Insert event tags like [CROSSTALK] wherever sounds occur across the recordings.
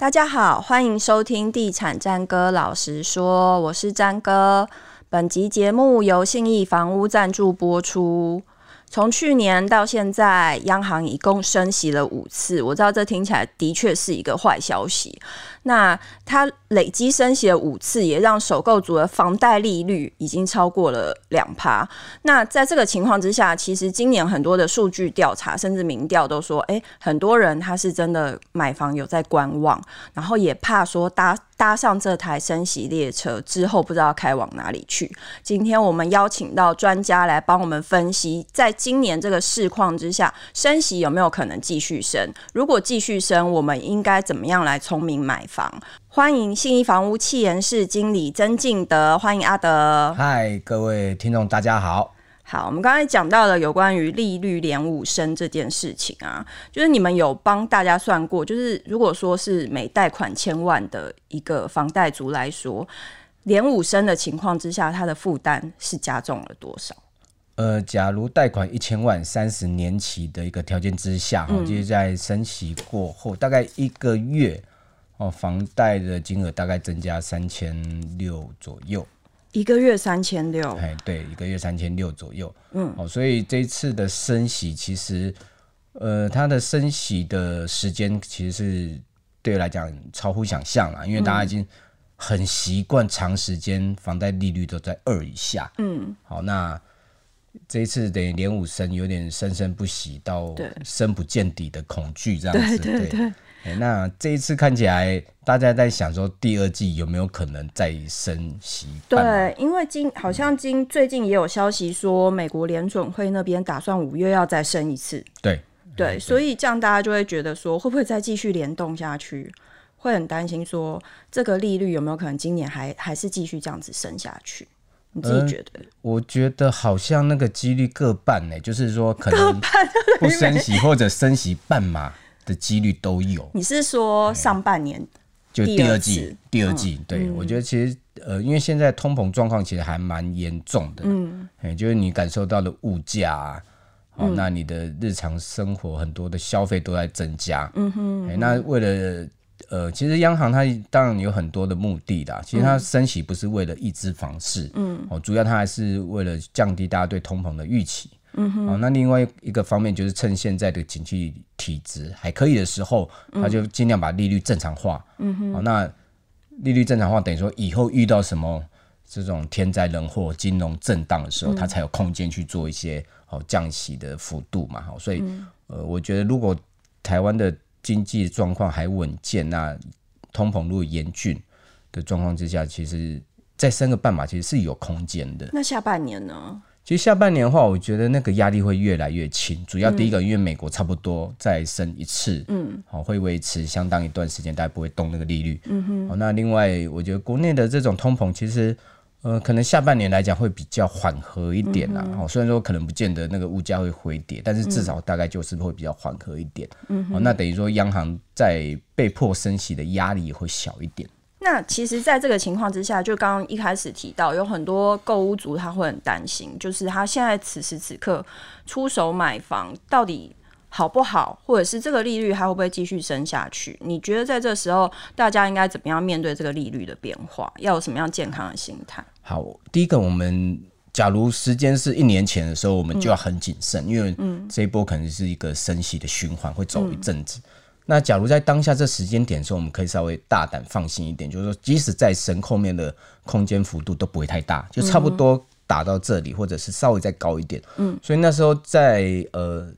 大家好，欢迎收听《地产詹哥老实说》，我是詹哥。本集节目由信义房屋赞助播出。从去年到现在，央行一共升息了五次。我知道这听起来的确是一个坏消息。那它累积升息了五次，也让首购族的房贷利率已经超过了两趴。那在这个情况之下，其实今年很多的数据调查，甚至民调都说，诶，很多人他是真的买房有在观望，然后也怕说搭搭上这台升息列车之后，不知道开往哪里去。今天我们邀请到专家来帮我们分析，在今年这个市况之下，升息有没有可能继续升？如果继续升，我们应该怎么样来聪明买房？欢迎信义房屋企研室经理曾敬德，欢迎阿德。嗨，各位听众，大家好。好，我们刚才讲到了有关于利率连五升这件事情啊，就是你们有帮大家算过，就是如果说是每贷款千万的一个房贷族来说，连五升的情况之下，他的负担是加重了多少？呃，假如贷款一千万，三十年期的一个条件之下，哈、嗯，就是在升息过后，大概一个月哦，房贷的金额大概增加三千六左右。一个月三千六，哎，对，一个月三千六左右，嗯，哦，所以这一次的升息，其实，呃，它的升息的时间其实是对我来讲超乎想象了，因为大家已经很习惯长时间房贷利率都在二以下，嗯，好，那这一次等于连五升，有点生生不息到深不见底的恐惧这样子，对对对。对欸、那这一次看起来，大家在想说第二季有没有可能再升息？对，因为今好像今最近也有消息说，美国联准会那边打算五月要再升一次。对对，所以这样大家就会觉得说，会不会再继续联动下去？会很担心说，这个利率有没有可能今年还还是继续这样子升下去？你自己觉得？呃、我觉得好像那个几率各半呢、欸，就是说可能不升息或者升息半码。的几率都有。你是说上半年就第二季？第二季，对、嗯、我觉得其实呃，因为现在通膨状况其实还蛮严重的，嗯，哎就是你感受到的物价、啊，哦、嗯，那你的日常生活很多的消费都在增加，嗯哼，那为了呃，其实央行它当然有很多的目的啦，其实它升息不是为了抑制房市，嗯，哦，主要它还是为了降低大家对通膨的预期。嗯哼，哦，那另外一个方面就是趁现在的经济体质还可以的时候，他就尽量把利率正常化。嗯哼，哦，那利率正常化等于说以后遇到什么这种天灾人祸、金融震荡的时候，他才有空间去做一些哦降息的幅度嘛。好，所以呃，我觉得如果台湾的经济状况还稳健，那通膨如果严峻的状况之下，其实再升个半码其实是有空间的。那下半年呢？其实下半年的话，我觉得那个压力会越来越轻。主要第一个，因为美国差不多再升一次，嗯，好，会维持相当一段时间，大家不会动那个利率。嗯哼。好，那另外，我觉得国内的这种通膨，其实呃，可能下半年来讲会比较缓和一点啦。好，虽然说可能不见得那个物价会回跌，但是至少大概就是会比较缓和一点。嗯哼。那等于说央行在被迫升息的压力也会小一点。那其实，在这个情况之下，就刚刚一开始提到，有很多购物族他会很担心，就是他现在此时此刻出手买房到底好不好，或者是这个利率还会不会继续升下去？你觉得在这时候，大家应该怎么样面对这个利率的变化？要有什么样健康的心态？好，第一个，我们假如时间是一年前的时候，我们就要很谨慎，嗯、因为这一波可能是一个升息的循环，会走一阵子。嗯那假如在当下这时间点的时候，我们可以稍微大胆放心一点，就是说，即使再升，后面的空间幅度都不会太大，就差不多打到这里，或者是稍微再高一点。嗯，所以那时候在呃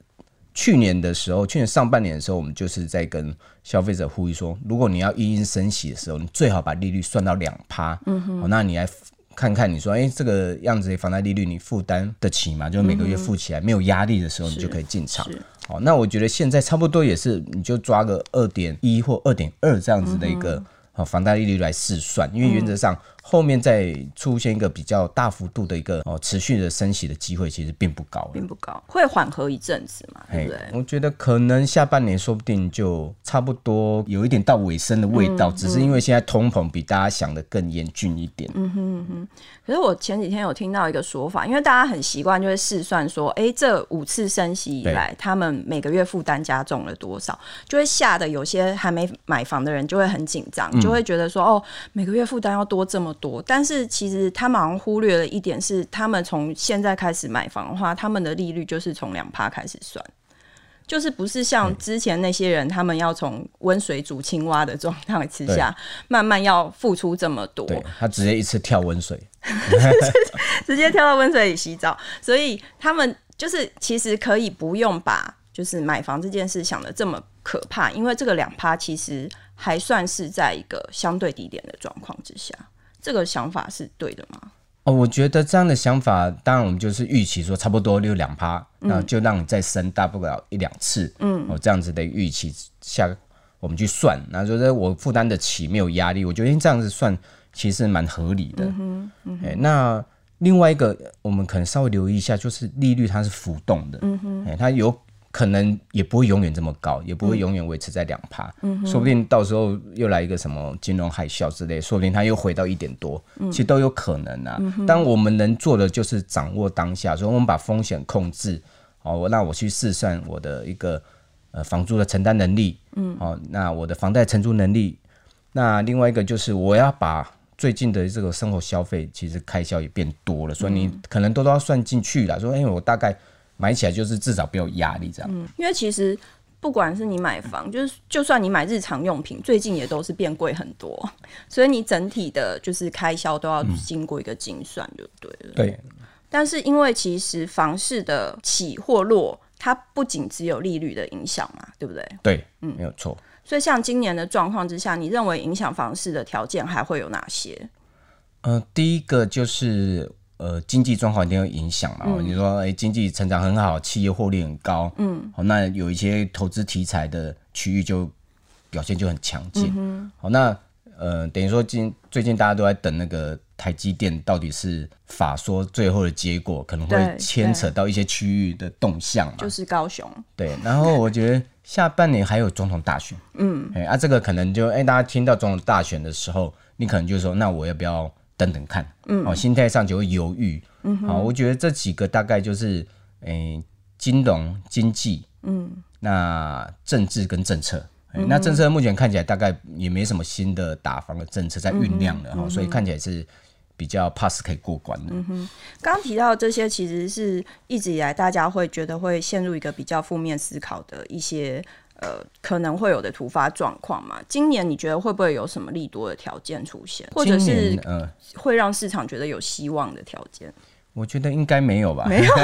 去年的时候，去年上半年的时候，我们就是在跟消费者呼吁说，如果你要因应升息的时候，你最好把利率算到两趴。嗯哼，那你来看看，你说，哎、欸，这个样子的房贷利率你负担得起吗？就每个月付起来没有压力的时候，你就可以进场。好那我觉得现在差不多也是，你就抓个二点一或二点二这样子的一个哦房贷利率来试算，因为原则上。嗯后面再出现一个比较大幅度的一个哦持续的升息的机会，其实并不高，并不高，会缓和一阵子嘛，对不对？我觉得可能下半年说不定就差不多有一点到尾声的味道，嗯、只是因为现在通膨比大家想的更严峻一点。嗯哼嗯哼。可是我前几天有听到一个说法，因为大家很习惯就会试算说，哎、欸，这五次升息以来，他们每个月负担加重了多少，就会吓得有些还没买房的人就会很紧张，就会觉得说，哦，每个月负担要多这么。多，但是其实他们好像忽略了一点是，他们从现在开始买房的话，他们的利率就是从两趴开始算，就是不是像之前那些人，他们要从温水煮青蛙的状态之下，慢慢要付出这么多。对，他直接一次跳温水，[LAUGHS] 直接跳到温水里洗澡，所以他们就是其实可以不用把就是买房这件事想的这么可怕，因为这个两趴其实还算是在一个相对低点的状况之下。这个想法是对的吗？哦，我觉得这样的想法，当然我们就是预期说差不多六两趴，那、嗯、就让你再升大不了一两次，嗯，哦，这样子的预期下，我们去算，那就是我负担得起，没有压力，我觉得这样子算其实蛮合理的。嗯哼，嗯哼，那另外一个我们可能稍微留意一下，就是利率它是浮动的，嗯哼，它有。可能也不会永远这么高，也不会永远维持在两趴，嗯，说不定到时候又来一个什么金融海啸之类，说不定它又回到一点多，嗯，其实都有可能啊。当、嗯、我们能做的就是掌握当下，所以我们把风险控制，哦，那我去试算我的一个呃房租的承担能力，嗯，哦，那我的房贷承租能力，那另外一个就是我要把最近的这个生活消费，其实开销也变多了，所以你可能都都要算进去了，说，哎，我大概。买起来就是至少不要有压力，这样。嗯，因为其实不管是你买房，就是就算你买日常用品，最近也都是变贵很多，[LAUGHS] 所以你整体的就是开销都要经过一个精算，就对了。对。但是因为其实房市的起或落，它不仅只有利率的影响嘛，对不对？对，嗯，没有错。所以像今年的状况之下，你认为影响房市的条件还会有哪些？呃，第一个就是。呃，经济状况一定有影响嘛？嗯、你说，哎、欸，经济成长很好，企业获利很高，嗯，好，那有一些投资题材的区域就表现就很强劲。嗯、好，那呃，等于说今最近大家都在等那个台积电到底是法说最后的结果，可能会牵扯到一些区域的动向嘛？就是高雄。对，然后我觉得下半年还有总统大选，嗯，哎、欸，啊，这个可能就哎、欸，大家听到总统大选的时候，你可能就说，那我要不要？等等看，嗯，哦，心态上就会犹豫，嗯，好，我觉得这几个大概就是，诶、欸，金融、经济，嗯，那政治跟政策，嗯、那政策目前看起来大概也没什么新的打房的政策在酝酿了，哈、嗯，所以看起来是比较 pass 可以过关的。嗯哼，刚刚提到的这些，其实是一直以来大家会觉得会陷入一个比较负面思考的一些。呃，可能会有的突发状况嘛？今年你觉得会不会有什么利多的条件出现，或者是呃，会让市场觉得有希望的条件？我觉得应该没有吧。没有，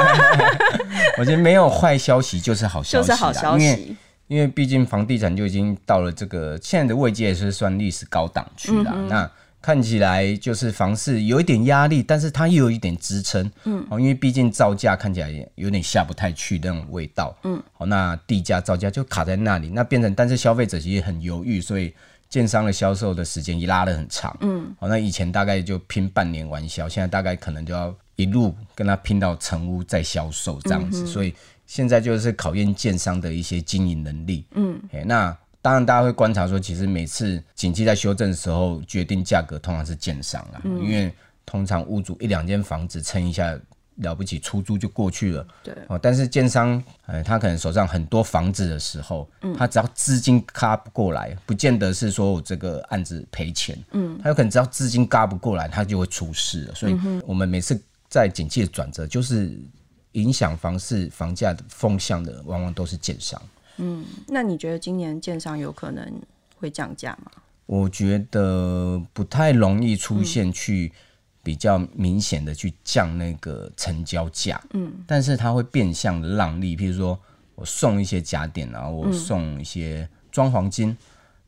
[LAUGHS] 我觉得没有坏消息就是好消息，就是好消息。因为因为毕竟房地产就已经到了这个现在的位阶，也是算历史高档区了。嗯、那看起来就是房市有一点压力，但是它又有一点支撑，嗯，因为毕竟造价看起来有点下不太去那种味道，嗯，好，那地价造价就卡在那里，那变成，但是消费者其实很犹豫，所以建商的销售的时间也拉得很长，嗯，好，那以前大概就拼半年完销，现在大概可能就要一路跟他拼到成屋再销售这样子，嗯，所以现在就是考验建商的一些经营能力，嗯，那。当然，大家会观察说，其实每次景气在修正的时候，决定价格通常是建商啊，嗯、因为通常屋主一两间房子撑一下了不起，出租就过去了。对哦，但是建商，呃，他可能手上很多房子的时候，嗯、他只要资金卡不过来，不见得是说我这个案子赔钱，嗯，他有可能只要资金嘎不过来，他就会出事了。所以，我们每次在景气的转折，就是影响房市房价的风向的，往往都是建商。嗯，那你觉得今年建商有可能会降价吗？我觉得不太容易出现去比较明显的去降那个成交价。嗯，但是它会变相的让利，譬如说我送一些家电，然后我送一些装潢金，嗯、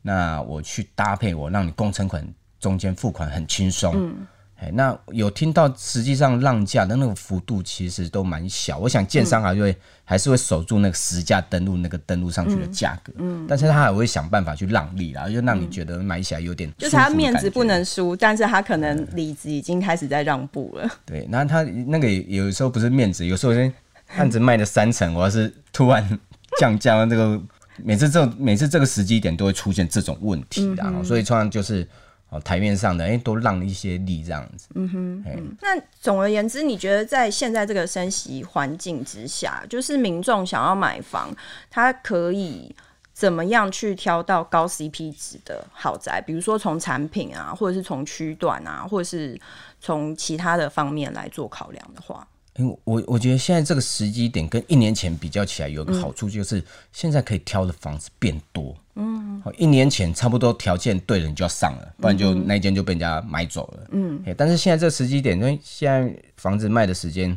那我去搭配我让你工程款中间付款很轻松。嗯，哎，那有听到实际上让价的那个幅度其实都蛮小。我想建商还会、嗯、还是会守住那个实价登录那个登录上去的价格，嗯，但是他还会想办法去让利啦，就让你觉得买起来有点、嗯、就是他面子不能输，但是他可能里子已经开始在让步了。对，那他那个有时候不是面子，有时候案子卖了三成，我要是突然 [LAUGHS] 降价，这个每次这每次这个时机点都会出现这种问题，然后、嗯、所以通常就是。哦，台面上的哎，都让一些利这样子。嗯哼，嗯，那总而言之，你觉得在现在这个升息环境之下，就是民众想要买房，他可以怎么样去挑到高 CP 值的豪宅？比如说从产品啊，或者是从区段啊，或者是从其他的方面来做考量的话。因为我我觉得现在这个时机点跟一年前比较起来，有个好处就是现在可以挑的房子变多。嗯，好，一年前差不多条件对了，你就要上了，不然就那一间就被人家买走了。嗯，但是现在这时机点，因为现在房子卖的时间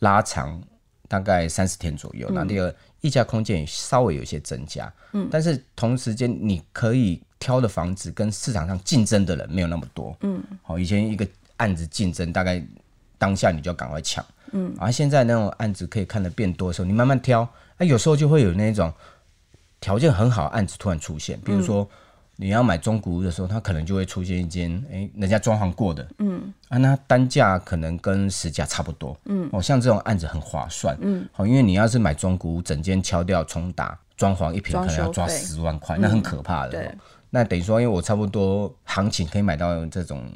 拉长，大概三十天左右。那第二，溢价空间也稍微有一些增加。嗯，但是同时间你可以挑的房子跟市场上竞争的人没有那么多。嗯，好，以前一个案子竞争大概当下你就要赶快抢。嗯，而现在那种案子可以看得变多的时候，你慢慢挑，那有时候就会有那种条件很好的案子突然出现，比如说你要买中古屋的时候，它可能就会出现一间，哎、欸，人家装潢过的，嗯，啊，那单价可能跟实价差不多，嗯，哦，像这种案子很划算，嗯，好，因为你要是买中古屋，整间敲掉重打，装潢一平可能要抓十万块，那很可怕的，对，那等于说，因为我差不多行情可以买到这种。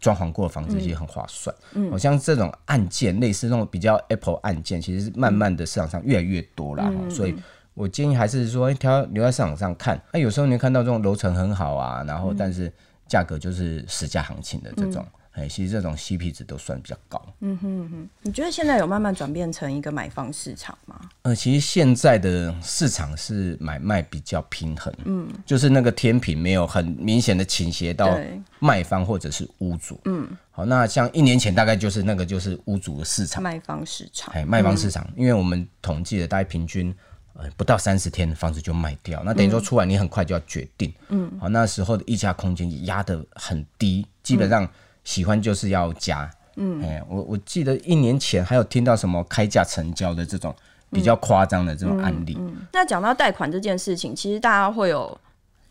装潢过的房子也很划算，嗯，好像这种案件，类似那种比较 Apple 案件，其实是慢慢的市场上越来越多了，嗯、所以我建议还是说，挑留在市场上看。那有时候你看到这种楼层很好啊，然后但是价格就是实价行情的这种。嗯哎，其实这种 CP 值都算比较高。嗯哼哼，你觉得现在有慢慢转变成一个买方市场吗？呃，其实现在的市场是买卖比较平衡，嗯，就是那个天平没有很明显的倾斜到卖方或者是屋主。嗯，好，那像一年前大概就是那个就是屋主的市场，卖方市场。哎，卖方市场，嗯、因为我们统计的大概平均呃不到三十天的房子就卖掉，那等于说出来你很快就要决定。嗯，好，那时候的溢价空间压得很低，基本上。喜欢就是要加，嗯，哎，我我记得一年前还有听到什么开价成交的这种比较夸张的这种案例。嗯嗯嗯、那讲到贷款这件事情，其实大家会有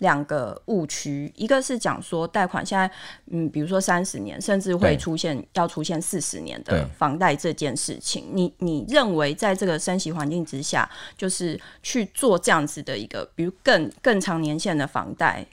两个误区，一个是讲说贷款现在，嗯，比如说三十年，甚至会出现要出现四十年的房贷这件事情。你你认为在这个升息环境之下，就是去做这样子的一个，比如更更长年限的房贷？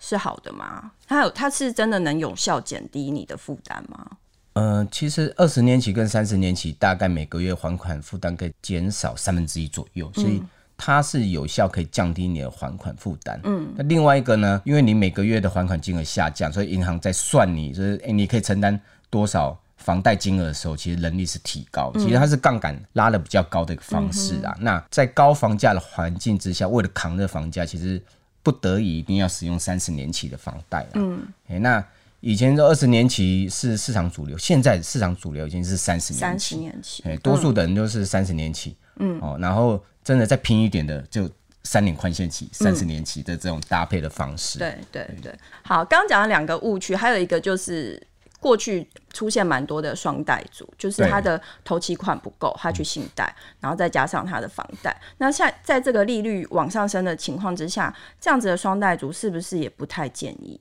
是好的吗？它有，它是真的能有效减低你的负担吗？呃，其实二十年期跟三十年期大概每个月还款负担可以减少三分之一左右，所以它是有效可以降低你的还款负担。嗯，那另外一个呢，因为你每个月的还款金额下降，所以银行在算你就是诶，你可以承担多少房贷金额的时候，其实能力是提高。其实它是杠杆拉的比较高的一个方式啊。嗯、那在高房价的环境之下，为了扛这房价，其实。不得已一定要使用三十年期的房贷。嗯，欸，那以前的二十年期是市场主流，现在市场主流已经是三十年期。三十年期，欸，多数的人都是三十年期。嗯，哦，然后真的再拼一点的，就三年宽限期、三十年期的这种搭配的方式。对对对，好，刚刚讲了两个误区，还有一个就是。过去出现蛮多的双贷族，就是他的头期款不够，他去信贷，然后再加上他的房贷。那像在这个利率往上升的情况之下，这样子的双贷族是不是也不太建议？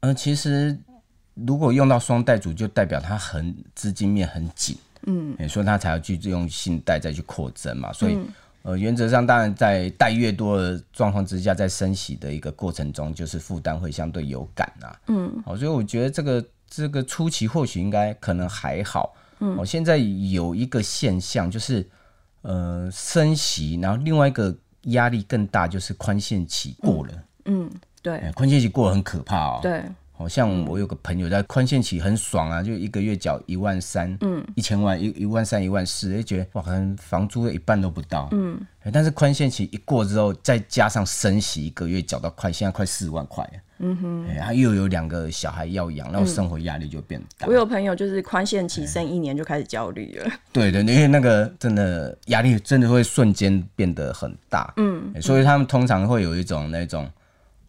呃，其实如果用到双贷族，就代表他很资金面很紧，嗯，所以他才要去用信贷再去扩增嘛。所以，嗯、呃，原则上当然在贷越多的状况之下，在升息的一个过程中，就是负担会相对有感啊。嗯，好，所以我觉得这个。这个初期或许应该可能还好，嗯，我现在有一个现象就是，呃，升息，然后另外一个压力更大，就是宽限期过了，嗯，嗯，对，宽限期过了很可怕哦，对。好像我有个朋友在宽限期很爽啊，就一个月缴一万三，嗯，一千万一一万三一万四，就觉得哇，可能房租的一半都不到，嗯，但是宽限期一过之后，再加上升息，一个月缴到快现在快四万块，嗯哼，他又有两个小孩要养，然后生活压力就变大。我有朋友就是宽限期剩一年就开始焦虑了，对对，因为那个真的压力真的会瞬间变得很大，嗯，所以他们通常会有一种那种。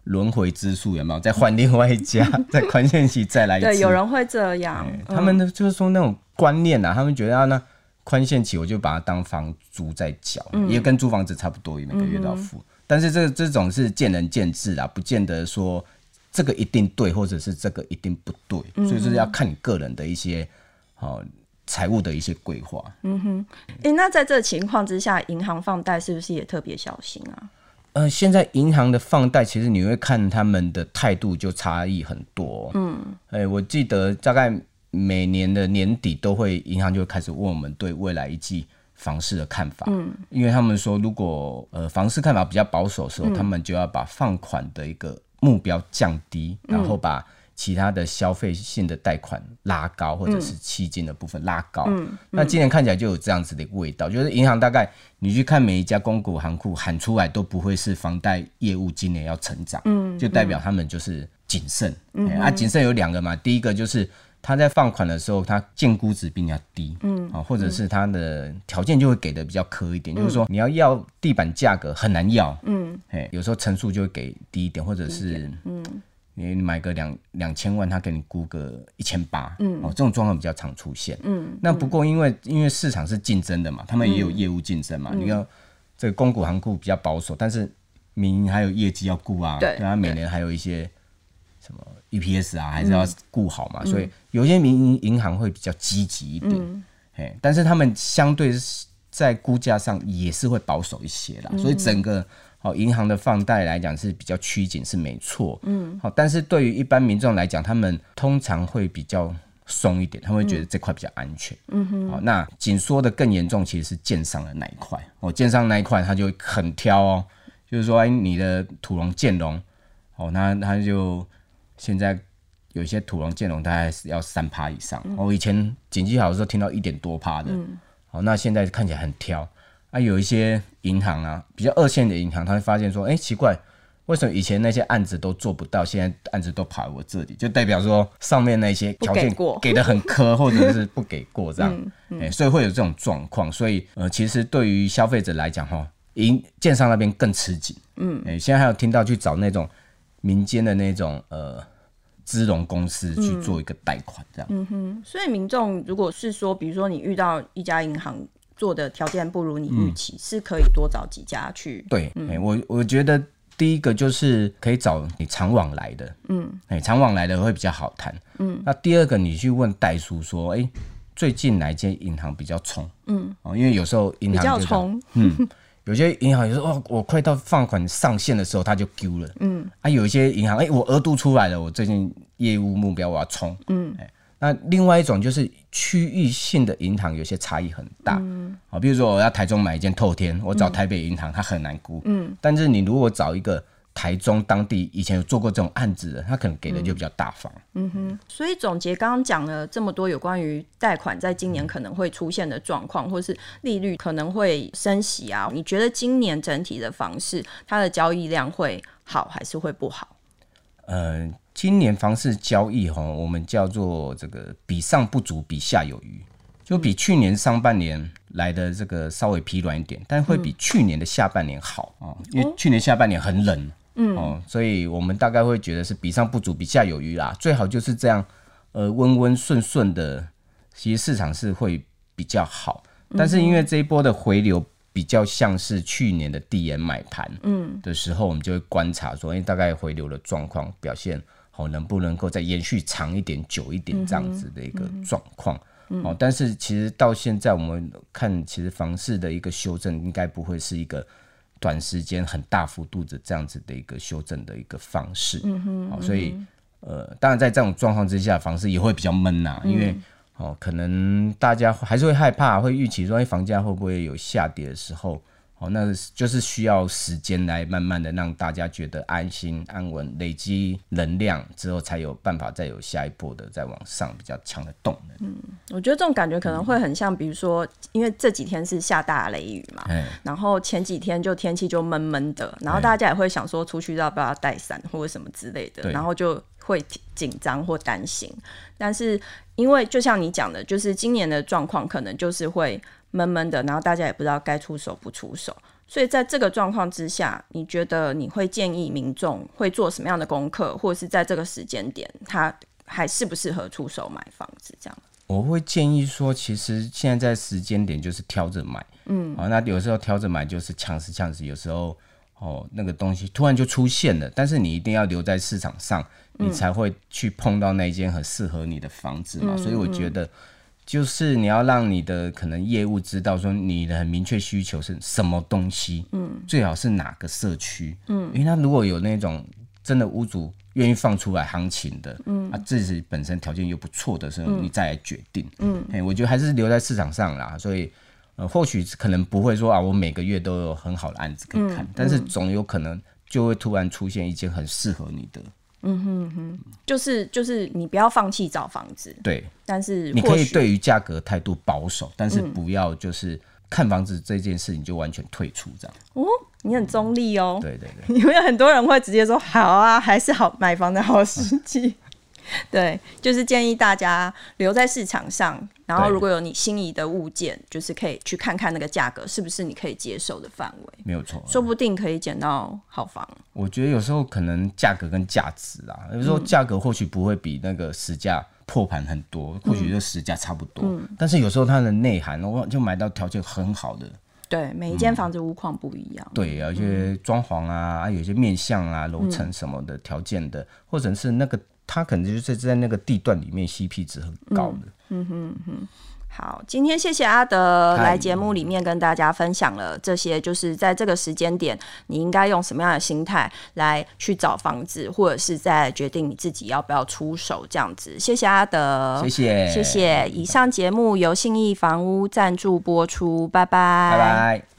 轮回之术有没有？再换另外一家，[LAUGHS] 再宽限期再来一次。对，有人会这样。嗯、他们呢，就是说那种观念啊，他们觉得啊，那宽限期我就把它当房租在缴，嗯、也跟租房子差不多，每个月都要付。嗯、但是这这种是见仁见智啊，不见得说这个一定对，或者是这个一定不对，嗯、所以就是要看你个人的一些好财务的一些规划。嗯哼，哎、欸，那在这情况之下，银行放贷是不是也特别小心啊？呃，现在银行的放贷，其实你会看他们的态度就差异很多。嗯，哎、欸，我记得大概每年的年底都会，银行就会开始问我们对未来一季房市的看法。嗯，因为他们说，如果呃房市看法比较保守的时候，嗯、他们就要把放款的一个目标降低，然后把。其他的消费性的贷款拉高，或者是期金的部分拉高，嗯嗯、那今年看起来就有这样子的一个味道，就是银行大概你去看每一家公股行库喊出来都不会是房贷业务今年要成长，嗯，就代表他们就是谨慎，嗯。欸、啊，谨慎有两个嘛，第一个就是他在放款的时候，他建估值比较低，嗯，啊，或者是他的条件就会给的比较苛一点，嗯、就是说你要要地板价格很难要，嗯，欸、有时候成数就会给低一点，或者是，嗯。你买个两两千万，他给你估个一千八，嗯，哦，这种状况比较常出现，嗯，那不过因为因为市场是竞争的嘛，他们也有业务竞争嘛，嗯、你要这个公股行库比较保守，但是民营还有业绩要顾啊，对，他每年还有一些什么 EPS 啊，还是要顾好嘛，嗯、所以有些民营银行会比较积极一点，嗯，但是他们相对在估价上也是会保守一些啦，嗯、所以整个。哦，银行的放贷来讲是比较趋紧，是没错。嗯，好，但是对于一般民众来讲，他们通常会比较松一点，他们会觉得这块比较安全。嗯哼，好，那紧缩的更严重，其实是建商的那一块。哦，建商那一块他就很挑哦，就是说，哎，你的土龙建龙，哦，那他就现在有一些土龙建龙，大概是要三趴以上。我以前景气好的时候听到一点多趴的，好，那现在看起来很挑。啊，有一些银行啊，比较二线的银行，他会发现说，哎、欸，奇怪，为什么以前那些案子都做不到，现在案子都跑我这里，就代表说上面那些条件给的很苛，[LAUGHS] 或者是不给过这样，哎、嗯嗯欸，所以会有这种状况。所以，呃，其实对于消费者来讲，哈，银建商那边更吃紧，嗯，哎、欸，现在还有听到去找那种民间的那种呃资融公司去做一个贷款这样，嗯哼。所以民众如果是说，比如说你遇到一家银行。做的条件不如你预期，嗯、是可以多找几家去。对，我我觉得第一个就是可以找你常往来的，嗯，哎、欸，常往来的会比较好谈，嗯。那第二个，你去问代叔说，哎、欸，最近哪间银行比较冲？嗯，哦，因为有时候银行比较冲，嗯，有些银行有时候哦，我快到放款上限的时候，他就丢了，嗯。啊，有一些银行，哎、欸，我额度出来了，我最近业务目标我要冲，嗯，欸那另外一种就是区域性的银行有些差异很大，嗯，好，比如说我要台中买一件透天，我找台北银行，它很难估，嗯，但是你如果找一个台中当地以前有做过这种案子的，他可能给的就比较大方，嗯哼。所以总结刚刚讲了这么多有关于贷款在今年可能会出现的状况，或是利率可能会升息啊，你觉得今年整体的房市它的交易量会好还是会不好？嗯。今年房市交易哈，我们叫做这个比上不足，比下有余，就比去年上半年来的这个稍微疲软一点，但会比去年的下半年好啊，因为去年下半年很冷，嗯。哦，所以我们大概会觉得是比上不足，比下有余啦，最好就是这样，呃，温温顺顺的，其实市场是会比较好，但是因为这一波的回流比较像是去年的递延买盘，嗯。的时候，我们就会观察说，哎，大概回流的状况表现。哦，能不能够再延续长一点、久一点这样子的一个状况？嗯、哦，但是其实到现在我们看，其实房市的一个修正应该不会是一个短时间很大幅度的这样子的一个修正的一个方式。嗯哼，哦，所以呃，当然在这种状况之下，房市也会比较闷呐、啊，因为哦，可能大家还是会害怕，会预期说，哎，房价会不会有下跌的时候？哦，那就是需要时间来慢慢的让大家觉得安心安稳，累积能量之后，才有办法再有下一步的再往上比较强的动能。嗯，我觉得这种感觉可能会很像，比如说，因为这几天是下大雷雨嘛，嗯、然后前几天就天气就闷闷的，然后大家也会想说出去要不要带伞或者什么之类的，然后就会紧张或担心。但是因为就像你讲的，就是今年的状况可能就是会。闷闷的，然后大家也不知道该出手不出手。所以在这个状况之下，你觉得你会建议民众会做什么样的功课，或者是在这个时间点，他还适不适合出手买房子？这样，我会建议说，其实现在在时间点就是挑着买，嗯，好，那有时候挑着买就是抢时抢时，有时候哦那个东西突然就出现了，但是你一定要留在市场上，你才会去碰到那间很适合你的房子嘛，嗯、所以我觉得。就是你要让你的可能业务知道说你的很明确需求是什么东西，嗯，最好是哪个社区，嗯，因为他如果有那种真的屋主愿意放出来行情的，嗯，啊，自己本身条件又不错的时候，你再来决定，嗯，哎，我觉得还是留在市场上啦，所以呃，或许可能不会说啊，我每个月都有很好的案子可以看，但是总有可能就会突然出现一件很适合你的。嗯哼哼，就是就是你不要放弃找房子，对，但是你可以对于价格态度保守，但是不要就是看房子这件事情就完全退出这样。哦，你很中立哦。对对对，因为 [LAUGHS] 很多人会直接说好啊，还是好买房的好时机。[LAUGHS] 对，就是建议大家留在市场上，然后如果有你心仪的物件，就是可以去看看那个价格是不是你可以接受的范围。没有错，说不定可以捡到好房。我觉得有时候可能价格跟价值啊，有时候价格或许不会比那个实价破盘很多，或许就实价差不多。嗯，但是有时候它的内涵，我就买到条件很好的。对，每一间房子屋况不一样。嗯、对，有些装潢啊，有些面向啊、楼层什么的条件的，或者是那个。它可能就是在那个地段里面 CP 值很高的。嗯哼哼，好，今天谢谢阿德来节目里面跟大家分享了这些，就是在这个时间点，你应该用什么样的心态来去找房子，或者是在决定你自己要不要出手这样子。谢谢阿德，谢谢，谢谢。以上节目由信义房屋赞助播出，拜拜，拜拜。